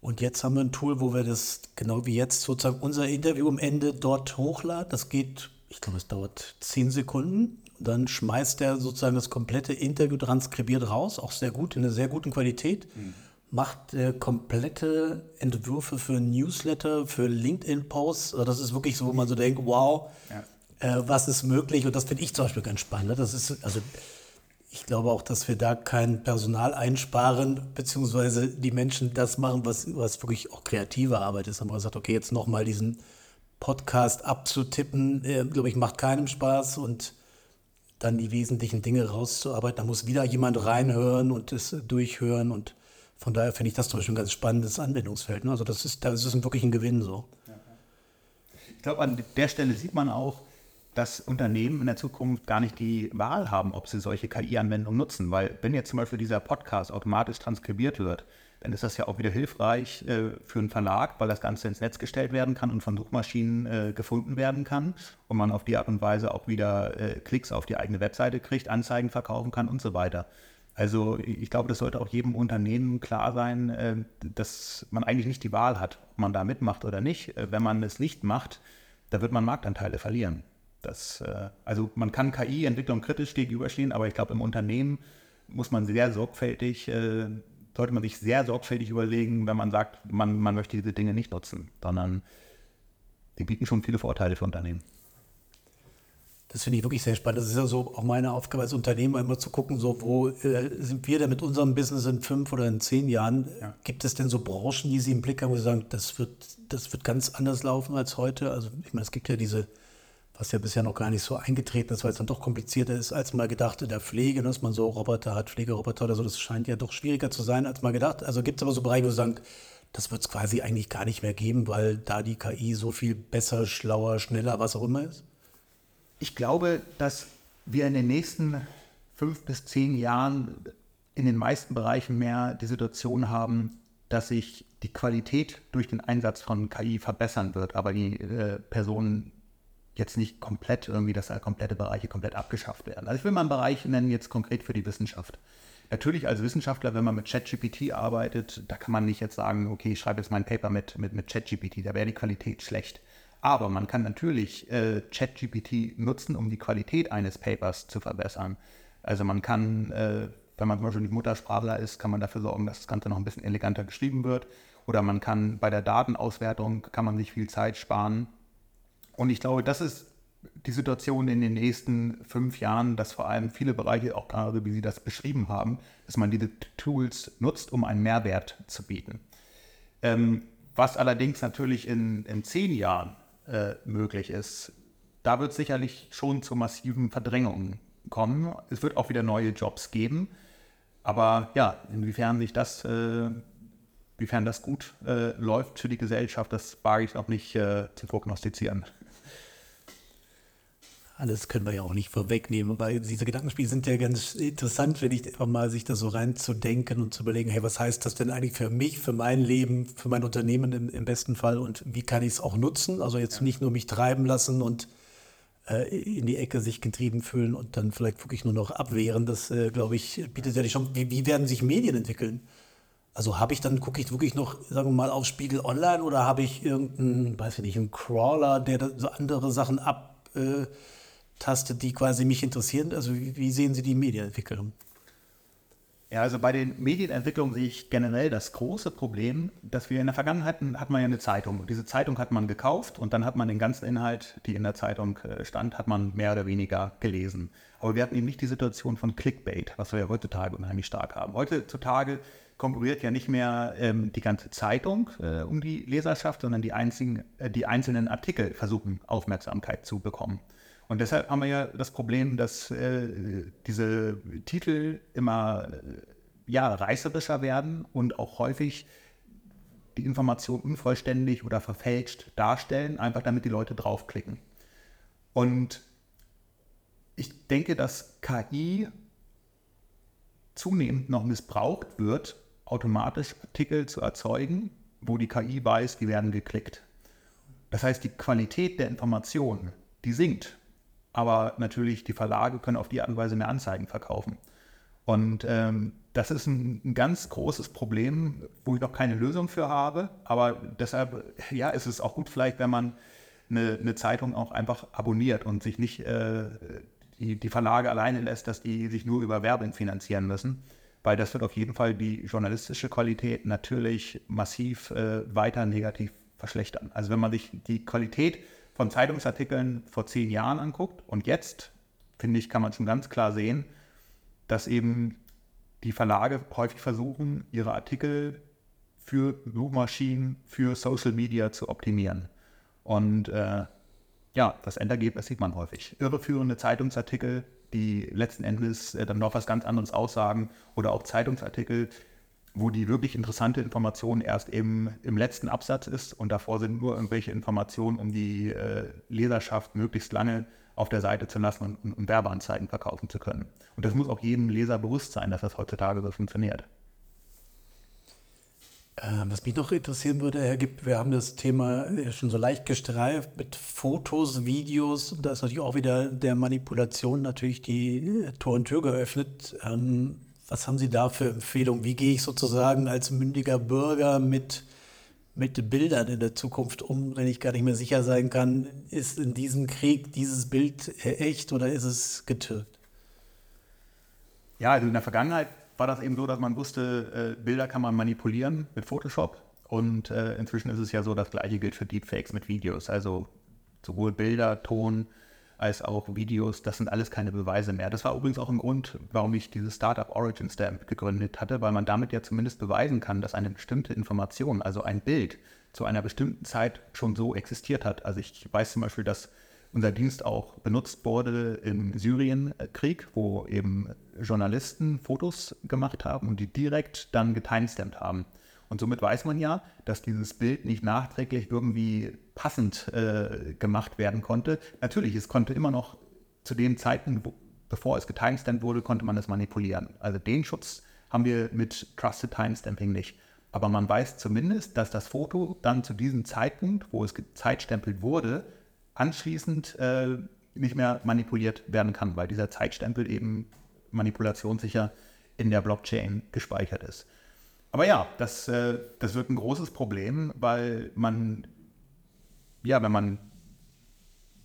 Und jetzt haben wir ein Tool, wo wir das, genau wie jetzt, sozusagen unser Interview am Ende dort hochladen. Das geht, ich glaube, es dauert zehn Sekunden. Dann schmeißt er sozusagen das komplette Interview transkribiert raus, auch sehr gut, in einer sehr guten Qualität. Mhm. macht äh, komplette Entwürfe für Newsletter, für LinkedIn-Posts. Also das ist wirklich so, wo man so denkt, wow, ja. äh, was ist möglich? Und das finde ich zum Beispiel ganz spannend. Das ist, also ich glaube auch, dass wir da kein Personal einsparen, beziehungsweise die Menschen das machen, was, was wirklich auch kreative Arbeit ist. Haben wir gesagt, okay, jetzt nochmal diesen Podcast abzutippen, äh, glaube ich, macht keinem Spaß und dann die wesentlichen Dinge rauszuarbeiten. Da muss wieder jemand reinhören und es durchhören und von daher finde ich das zum Beispiel ein ganz spannendes Anwendungsfeld. Ne? Also das ist, das ist wirklich ein Gewinn so. Ich glaube, an der Stelle sieht man auch, dass Unternehmen in der Zukunft gar nicht die Wahl haben, ob sie solche KI-Anwendungen nutzen. Weil wenn jetzt zum Beispiel dieser Podcast automatisch transkribiert wird, dann ist das ja auch wieder hilfreich äh, für einen Verlag, weil das Ganze ins Netz gestellt werden kann und von Suchmaschinen äh, gefunden werden kann und man auf die Art und Weise auch wieder äh, Klicks auf die eigene Webseite kriegt, Anzeigen verkaufen kann und so weiter. Also ich glaube, das sollte auch jedem Unternehmen klar sein, äh, dass man eigentlich nicht die Wahl hat, ob man da mitmacht oder nicht. Äh, wenn man es nicht macht, da wird man Marktanteile verlieren. Das, äh, also man kann KI-Entwicklung kritisch gegenüberstehen, aber ich glaube, im Unternehmen muss man sehr sorgfältig sollte man sich sehr sorgfältig überlegen, wenn man sagt, man, man möchte diese Dinge nicht nutzen, sondern die bieten schon viele Vorteile für Unternehmen. Das finde ich wirklich sehr spannend. Das ist ja so auch meine Aufgabe als Unternehmer, immer zu gucken, so wo äh, sind wir denn mit unserem Business in fünf oder in zehn Jahren? Ja. Gibt es denn so Branchen, die Sie im Blick haben, wo Sie sagen, das wird, das wird ganz anders laufen als heute? Also ich meine, es gibt ja diese was ja bisher noch gar nicht so eingetreten ist, weil es dann doch komplizierter ist, als man gedacht in der Pflege, dass man so Roboter hat, Pflegeroboter oder so, das scheint ja doch schwieriger zu sein, als man gedacht. Also gibt es aber so Bereiche, wo sie sagen, das wird es quasi eigentlich gar nicht mehr geben, weil da die KI so viel besser, schlauer, schneller, was auch immer ist? Ich glaube, dass wir in den nächsten fünf bis zehn Jahren in den meisten Bereichen mehr die Situation haben, dass sich die Qualität durch den Einsatz von KI verbessern wird, aber die äh, Personen jetzt nicht komplett irgendwie, dass da komplette Bereiche komplett abgeschafft werden. Also ich will mal einen Bereich nennen jetzt konkret für die Wissenschaft. Natürlich als Wissenschaftler, wenn man mit ChatGPT arbeitet, da kann man nicht jetzt sagen, okay, ich schreibe jetzt mein Paper mit, mit, mit ChatGPT, da wäre die Qualität schlecht. Aber man kann natürlich äh, ChatGPT nutzen, um die Qualität eines Papers zu verbessern. Also man kann, äh, wenn man zum Beispiel nicht Muttersprachler ist, kann man dafür sorgen, dass das Ganze noch ein bisschen eleganter geschrieben wird. Oder man kann bei der Datenauswertung, kann man sich viel Zeit sparen und ich glaube, das ist die Situation in den nächsten fünf Jahren, dass vor allem viele Bereiche, auch gerade wie Sie das beschrieben haben, dass man diese Tools nutzt, um einen Mehrwert zu bieten. Ähm, was allerdings natürlich in, in zehn Jahren äh, möglich ist, da wird sicherlich schon zu massiven Verdrängungen kommen. Es wird auch wieder neue Jobs geben. Aber ja, inwiefern sich das, äh, inwiefern das gut äh, läuft für die Gesellschaft, das wage ich auch nicht äh, zu prognostizieren alles können wir ja auch nicht vorwegnehmen, weil diese Gedankenspiele sind ja ganz interessant, wenn ich einfach mal sich da so reinzudenken und zu überlegen, hey, was heißt das denn eigentlich für mich, für mein Leben, für mein Unternehmen im, im besten Fall und wie kann ich es auch nutzen? Also jetzt nicht nur mich treiben lassen und äh, in die Ecke sich getrieben fühlen und dann vielleicht wirklich nur noch abwehren. Das, äh, glaube ich, bietet ja die Chance. Wie, wie werden sich Medien entwickeln? Also habe ich dann, gucke ich wirklich noch, sagen wir mal, auf Spiegel Online oder habe ich irgendeinen, weiß ich nicht, einen Crawler, der so andere Sachen ab... Äh, tastet, die quasi mich interessieren. Also wie, wie sehen Sie die Medienentwicklung? Ja, also bei den Medienentwicklungen sehe ich generell das große Problem, dass wir in der Vergangenheit hat man ja eine Zeitung. Diese Zeitung hat man gekauft und dann hat man den ganzen Inhalt, die in der Zeitung äh, stand, hat man mehr oder weniger gelesen. Aber wir hatten eben nicht die Situation von Clickbait, was wir ja heutzutage unheimlich stark haben. Heutzutage konkurriert ja nicht mehr ähm, die ganze Zeitung äh, um die Leserschaft, sondern die, einzigen, äh, die einzelnen Artikel versuchen Aufmerksamkeit zu bekommen. Und deshalb haben wir ja das Problem, dass äh, diese Titel immer äh, ja, reißerischer werden und auch häufig die Information unvollständig oder verfälscht darstellen, einfach damit die Leute draufklicken. Und ich denke, dass KI zunehmend noch missbraucht wird, automatisch Artikel zu erzeugen, wo die KI weiß, die werden geklickt. Das heißt, die Qualität der Information, die sinkt aber natürlich die Verlage können auf die Art und Weise mehr Anzeigen verkaufen. Und ähm, das ist ein, ein, ganz großes Problem, wo ich noch keine Lösung für habe. Aber deshalb, ja, ist es auch gut vielleicht, wenn man eine, eine Zeitung auch einfach abonniert und sich nicht äh, die, die, Verlage alleine lässt, dass die sich nur über Werbung finanzieren müssen. weil das wird auf jeden Fall die journalistische Qualität natürlich massiv äh, weiter negativ verschlechtern. Also wenn man sich die Qualität von Zeitungsartikeln vor zehn Jahren anguckt und jetzt, finde ich, kann man schon ganz klar sehen, dass eben die Verlage häufig versuchen, ihre Artikel für Suchmaschinen, für Social Media zu optimieren. Und äh, ja, das Endergebnis sieht man häufig. Irreführende Zeitungsartikel, die letzten Endes äh, dann noch was ganz anderes aussagen oder auch Zeitungsartikel, wo die wirklich interessante Information erst eben im letzten Absatz ist und davor sind nur irgendwelche Informationen, um die äh, Leserschaft möglichst lange auf der Seite zu lassen und, und, Werbeanzeigen verkaufen zu können. Und das muss auch jedem Leser bewusst sein, dass das heutzutage so funktioniert. Ähm, was mich noch interessieren würde, Herr Gipp, wir haben das Thema schon so leicht gestreift mit Fotos, Videos. Da ist natürlich auch wieder der Manipulation natürlich die äh, Tor und Tür geöffnet. Ähm, was haben Sie da für Empfehlungen? Wie gehe ich sozusagen als mündiger Bürger mit, mit Bildern in der Zukunft um, wenn ich gar nicht mehr sicher sein kann, ist in diesem Krieg dieses Bild echt oder ist es getürkt? Ja, also in der Vergangenheit war das eben so, dass man wusste, äh, Bilder kann man manipulieren mit Photoshop. Und äh, inzwischen ist es ja so, das gleiche gilt für Deepfakes mit Videos. Also sowohl Bilder, Ton als auch Videos, das sind alles keine Beweise mehr. Das war übrigens auch ein Grund, warum ich dieses Startup Origin Stamp gegründet hatte, weil man damit ja zumindest beweisen kann, dass eine bestimmte Information, also ein Bild, zu einer bestimmten Zeit schon so existiert hat. Also ich weiß zum Beispiel, dass unser Dienst auch benutzt wurde im Syrienkrieg, wo eben Journalisten Fotos gemacht haben und die direkt dann getimestampt haben. Und somit weiß man ja, dass dieses Bild nicht nachträglich irgendwie passend äh, gemacht werden konnte. Natürlich, es konnte immer noch zu dem Zeitpunkt, bevor es getimestampt wurde, konnte man es manipulieren. Also den Schutz haben wir mit Trusted Timestamping nicht. Aber man weiß zumindest, dass das Foto dann zu diesem Zeitpunkt, wo es gezeitstempelt wurde, anschließend äh, nicht mehr manipuliert werden kann, weil dieser Zeitstempel eben manipulationssicher in der Blockchain gespeichert ist. Aber ja, das, äh, das wird ein großes Problem, weil man, ja, wenn man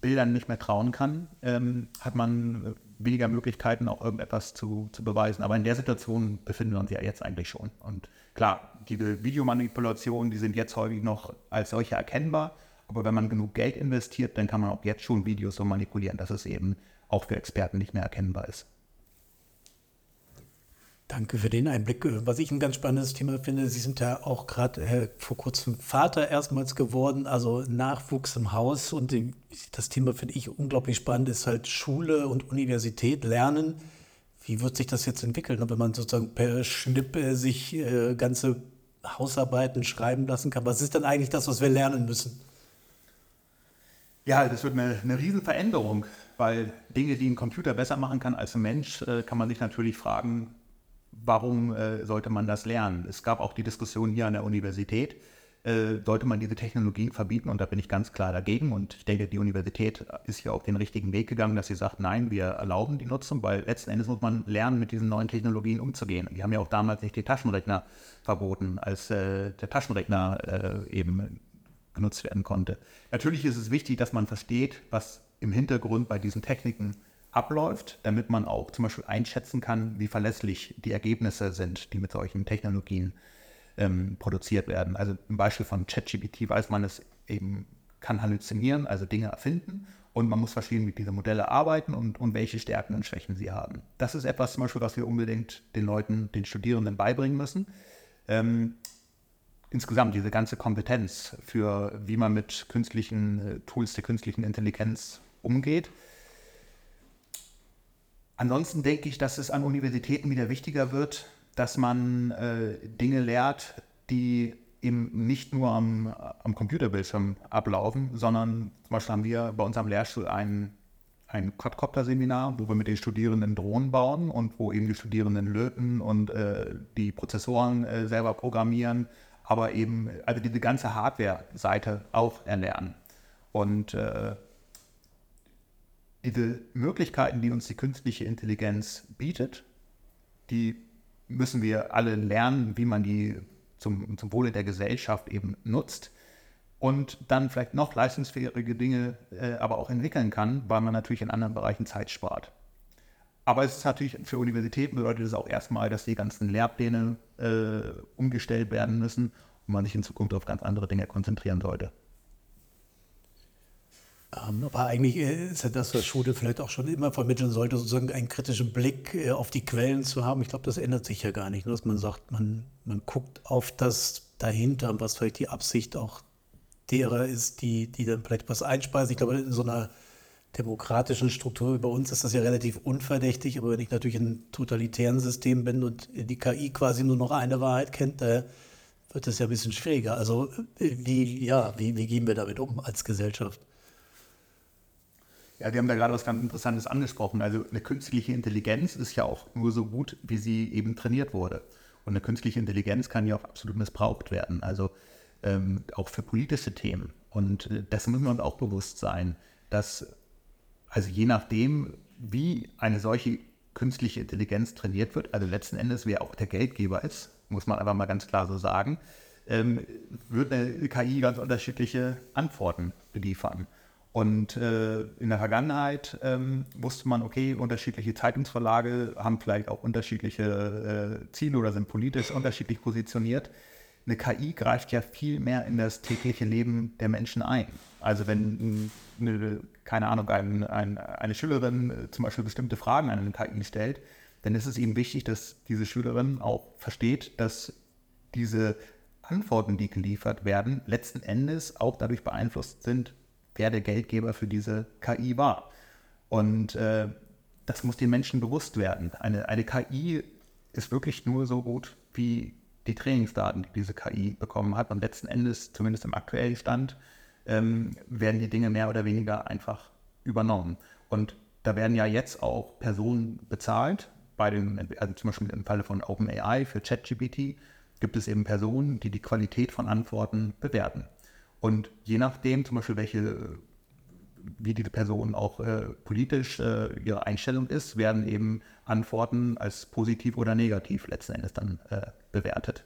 Bildern nicht mehr trauen kann, ähm, hat man weniger Möglichkeiten, auch irgendetwas zu, zu beweisen. Aber in der Situation befinden wir uns ja jetzt eigentlich schon. Und klar, diese Videomanipulationen, die sind jetzt häufig noch als solche erkennbar. Aber wenn man genug Geld investiert, dann kann man auch jetzt schon Videos so manipulieren, dass es eben auch für Experten nicht mehr erkennbar ist. Danke für den Einblick. Was ich ein ganz spannendes Thema finde, Sie sind ja auch gerade äh, vor kurzem Vater erstmals geworden, also Nachwuchs im Haus. Und die, das Thema finde ich unglaublich spannend, ist halt Schule und Universität, Lernen. Wie wird sich das jetzt entwickeln, wenn man sozusagen per Schnipp äh, sich äh, ganze Hausarbeiten schreiben lassen kann? Was ist dann eigentlich das, was wir lernen müssen? Ja, das wird eine, eine Riesenveränderung, weil Dinge, die ein Computer besser machen kann als ein Mensch, äh, kann man sich natürlich fragen, warum äh, sollte man das lernen? Es gab auch die Diskussion hier an der Universität, äh, sollte man diese Technologien verbieten? Und da bin ich ganz klar dagegen. Und ich denke, die Universität ist hier auf den richtigen Weg gegangen, dass sie sagt, nein, wir erlauben die Nutzung, weil letzten Endes muss man lernen, mit diesen neuen Technologien umzugehen. Die haben ja auch damals nicht die Taschenrechner verboten, als äh, der Taschenrechner äh, eben genutzt werden konnte. Natürlich ist es wichtig, dass man versteht, was im Hintergrund bei diesen Techniken abläuft, damit man auch zum Beispiel einschätzen kann, wie verlässlich die Ergebnisse sind, die mit solchen Technologien ähm, produziert werden. Also im Beispiel von ChatGPT weiß man, es eben kann halluzinieren, also Dinge erfinden und man muss verstehen, wie diese Modelle arbeiten und, und welche Stärken und Schwächen sie haben. Das ist etwas zum Beispiel, was wir unbedingt den Leuten, den Studierenden beibringen müssen. Ähm, insgesamt diese ganze Kompetenz für, wie man mit künstlichen äh, Tools der künstlichen Intelligenz umgeht. Ansonsten denke ich, dass es an Universitäten wieder wichtiger wird, dass man äh, Dinge lehrt, die eben nicht nur am, am Computerbildschirm ablaufen, sondern zum Beispiel haben wir bei unserem Lehrstuhl ein, ein Quadcopter-Seminar, wo wir mit den Studierenden Drohnen bauen und wo eben die Studierenden löten und äh, die Prozessoren äh, selber programmieren aber eben also diese ganze Hardware-Seite auch erlernen. Und äh, diese Möglichkeiten, die uns die künstliche Intelligenz bietet, die müssen wir alle lernen, wie man die zum, zum Wohle der Gesellschaft eben nutzt und dann vielleicht noch leistungsfähige Dinge äh, aber auch entwickeln kann, weil man natürlich in anderen Bereichen Zeit spart. Aber es ist natürlich für Universitäten bedeutet es auch erstmal, dass die ganzen Lehrpläne äh, umgestellt werden müssen und man sich in Zukunft auf ganz andere Dinge konzentrieren sollte. Ähm, aber eigentlich äh, ist ja das, was Schule vielleicht auch schon immer vermitteln sollte, sozusagen einen kritischen Blick äh, auf die Quellen zu haben. Ich glaube, das ändert sich ja gar nicht. Nur dass man sagt, man, man guckt auf das dahinter, was vielleicht die Absicht auch derer ist, die, die dann vielleicht was einspeisen. Ich glaube, in so einer demokratischen Struktur bei uns ist das ja relativ unverdächtig, aber wenn ich natürlich in einem totalitären System bin und die KI quasi nur noch eine Wahrheit kennt, da wird es ja ein bisschen schwieriger. Also wie, ja, wie, wie gehen wir damit um als Gesellschaft? Ja, wir haben da gerade was ganz Interessantes angesprochen. Also eine künstliche Intelligenz ist ja auch nur so gut, wie sie eben trainiert wurde. Und eine künstliche Intelligenz kann ja auch absolut missbraucht werden. Also ähm, auch für politische Themen. Und äh, dessen müssen wir uns auch bewusst sein, dass also je nachdem, wie eine solche künstliche Intelligenz trainiert wird, also letzten Endes wer auch der Geldgeber ist, muss man einfach mal ganz klar so sagen, ähm, wird eine KI ganz unterschiedliche Antworten liefern. Und äh, in der Vergangenheit ähm, wusste man, okay, unterschiedliche Zeitungsverlage haben vielleicht auch unterschiedliche äh, Ziele oder sind politisch unterschiedlich positioniert eine KI greift ja viel mehr in das tägliche Leben der Menschen ein. Also wenn eine, keine Ahnung, ein, ein, eine Schülerin äh, zum Beispiel bestimmte Fragen an eine KI stellt, dann ist es eben wichtig, dass diese Schülerin auch versteht, dass diese Antworten, die geliefert werden, letzten Endes auch dadurch beeinflusst sind, wer der Geldgeber für diese KI war. Und äh, das muss den Menschen bewusst werden. Eine, eine KI ist wirklich nur so gut wie die Trainingsdaten, die diese KI bekommen hat. Und letzten Endes, zumindest im aktuellen Stand, ähm, werden die Dinge mehr oder weniger einfach übernommen. Und da werden ja jetzt auch Personen bezahlt. Bei den, also zum Beispiel im Falle von OpenAI für ChatGPT gibt es eben Personen, die die Qualität von Antworten bewerten. Und je nachdem, zum Beispiel, welche, wie die Person auch äh, politisch äh, ihre Einstellung ist, werden eben Antworten als positiv oder negativ letzten Endes dann äh, bewertet.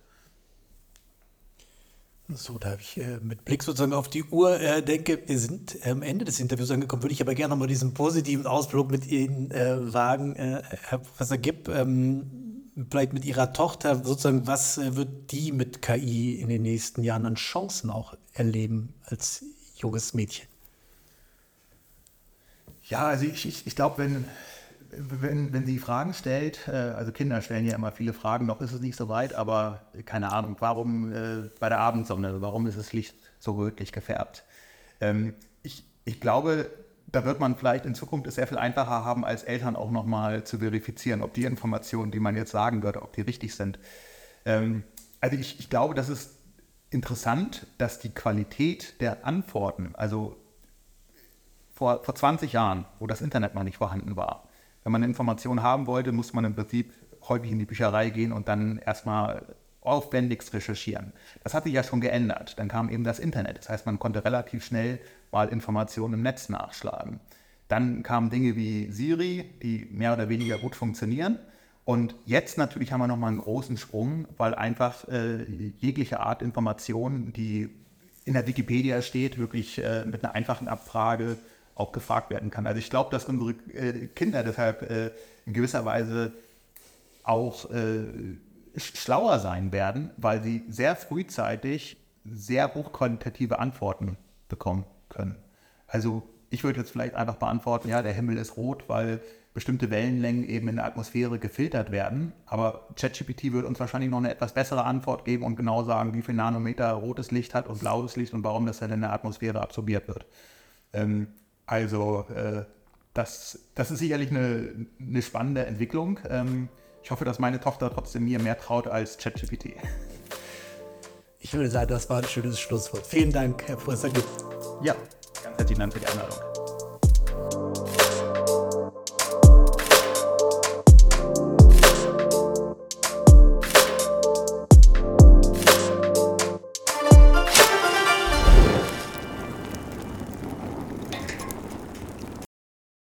So, da habe ich äh, mit Blick sozusagen auf die Uhr äh, denke, wir sind am Ende des Interviews angekommen, würde ich aber gerne nochmal diesen positiven Ausflug mit Ihnen äh, wagen, äh, Herr Professor Gipp, ähm, vielleicht mit Ihrer Tochter sozusagen, was äh, wird die mit KI in den nächsten Jahren an Chancen auch erleben als junges Mädchen? Ja, also ich, ich, ich glaube, wenn, wenn, wenn sie Fragen stellt, äh, also Kinder stellen ja immer viele Fragen, noch ist es nicht so weit, aber keine Ahnung, warum äh, bei der Abendsonne, warum ist das Licht so rötlich gefärbt? Ähm, ich, ich glaube, da wird man vielleicht in Zukunft es sehr viel einfacher haben, als Eltern auch nochmal zu verifizieren, ob die Informationen, die man jetzt sagen würde, ob die richtig sind. Ähm, also ich, ich glaube, das ist interessant, dass die Qualität der Antworten, also vor, vor 20 Jahren, wo das Internet noch nicht vorhanden war, wenn man Informationen haben wollte, musste man im Prinzip häufig in die Bücherei gehen und dann erstmal aufwendigst recherchieren. Das hat sich ja schon geändert. Dann kam eben das Internet. Das heißt, man konnte relativ schnell mal Informationen im Netz nachschlagen. Dann kamen Dinge wie Siri, die mehr oder weniger gut funktionieren. Und jetzt natürlich haben wir nochmal einen großen Sprung, weil einfach äh, jegliche Art Information, die in der Wikipedia steht, wirklich äh, mit einer einfachen Abfrage auch gefragt werden kann. Also ich glaube, dass unsere äh, Kinder deshalb äh, in gewisser Weise auch äh, schlauer sein werden, weil sie sehr frühzeitig sehr hochqualitative Antworten bekommen können. Also ich würde jetzt vielleicht einfach beantworten, ja, der Himmel ist rot, weil bestimmte Wellenlängen eben in der Atmosphäre gefiltert werden. Aber ChatGPT würde uns wahrscheinlich noch eine etwas bessere Antwort geben und genau sagen, wie viel Nanometer rotes Licht hat und blaues Licht und warum das dann in der Atmosphäre absorbiert wird. Ähm, also äh, das, das ist sicherlich eine, eine spannende Entwicklung. Ähm, ich hoffe, dass meine Tochter trotzdem mir mehr traut als ChatGPT. Ich würde sagen, das war ein schönes Schlusswort. Vielen Dank, Herr Professor Gipp. Ja, ganz herzlichen Dank für die Einladung.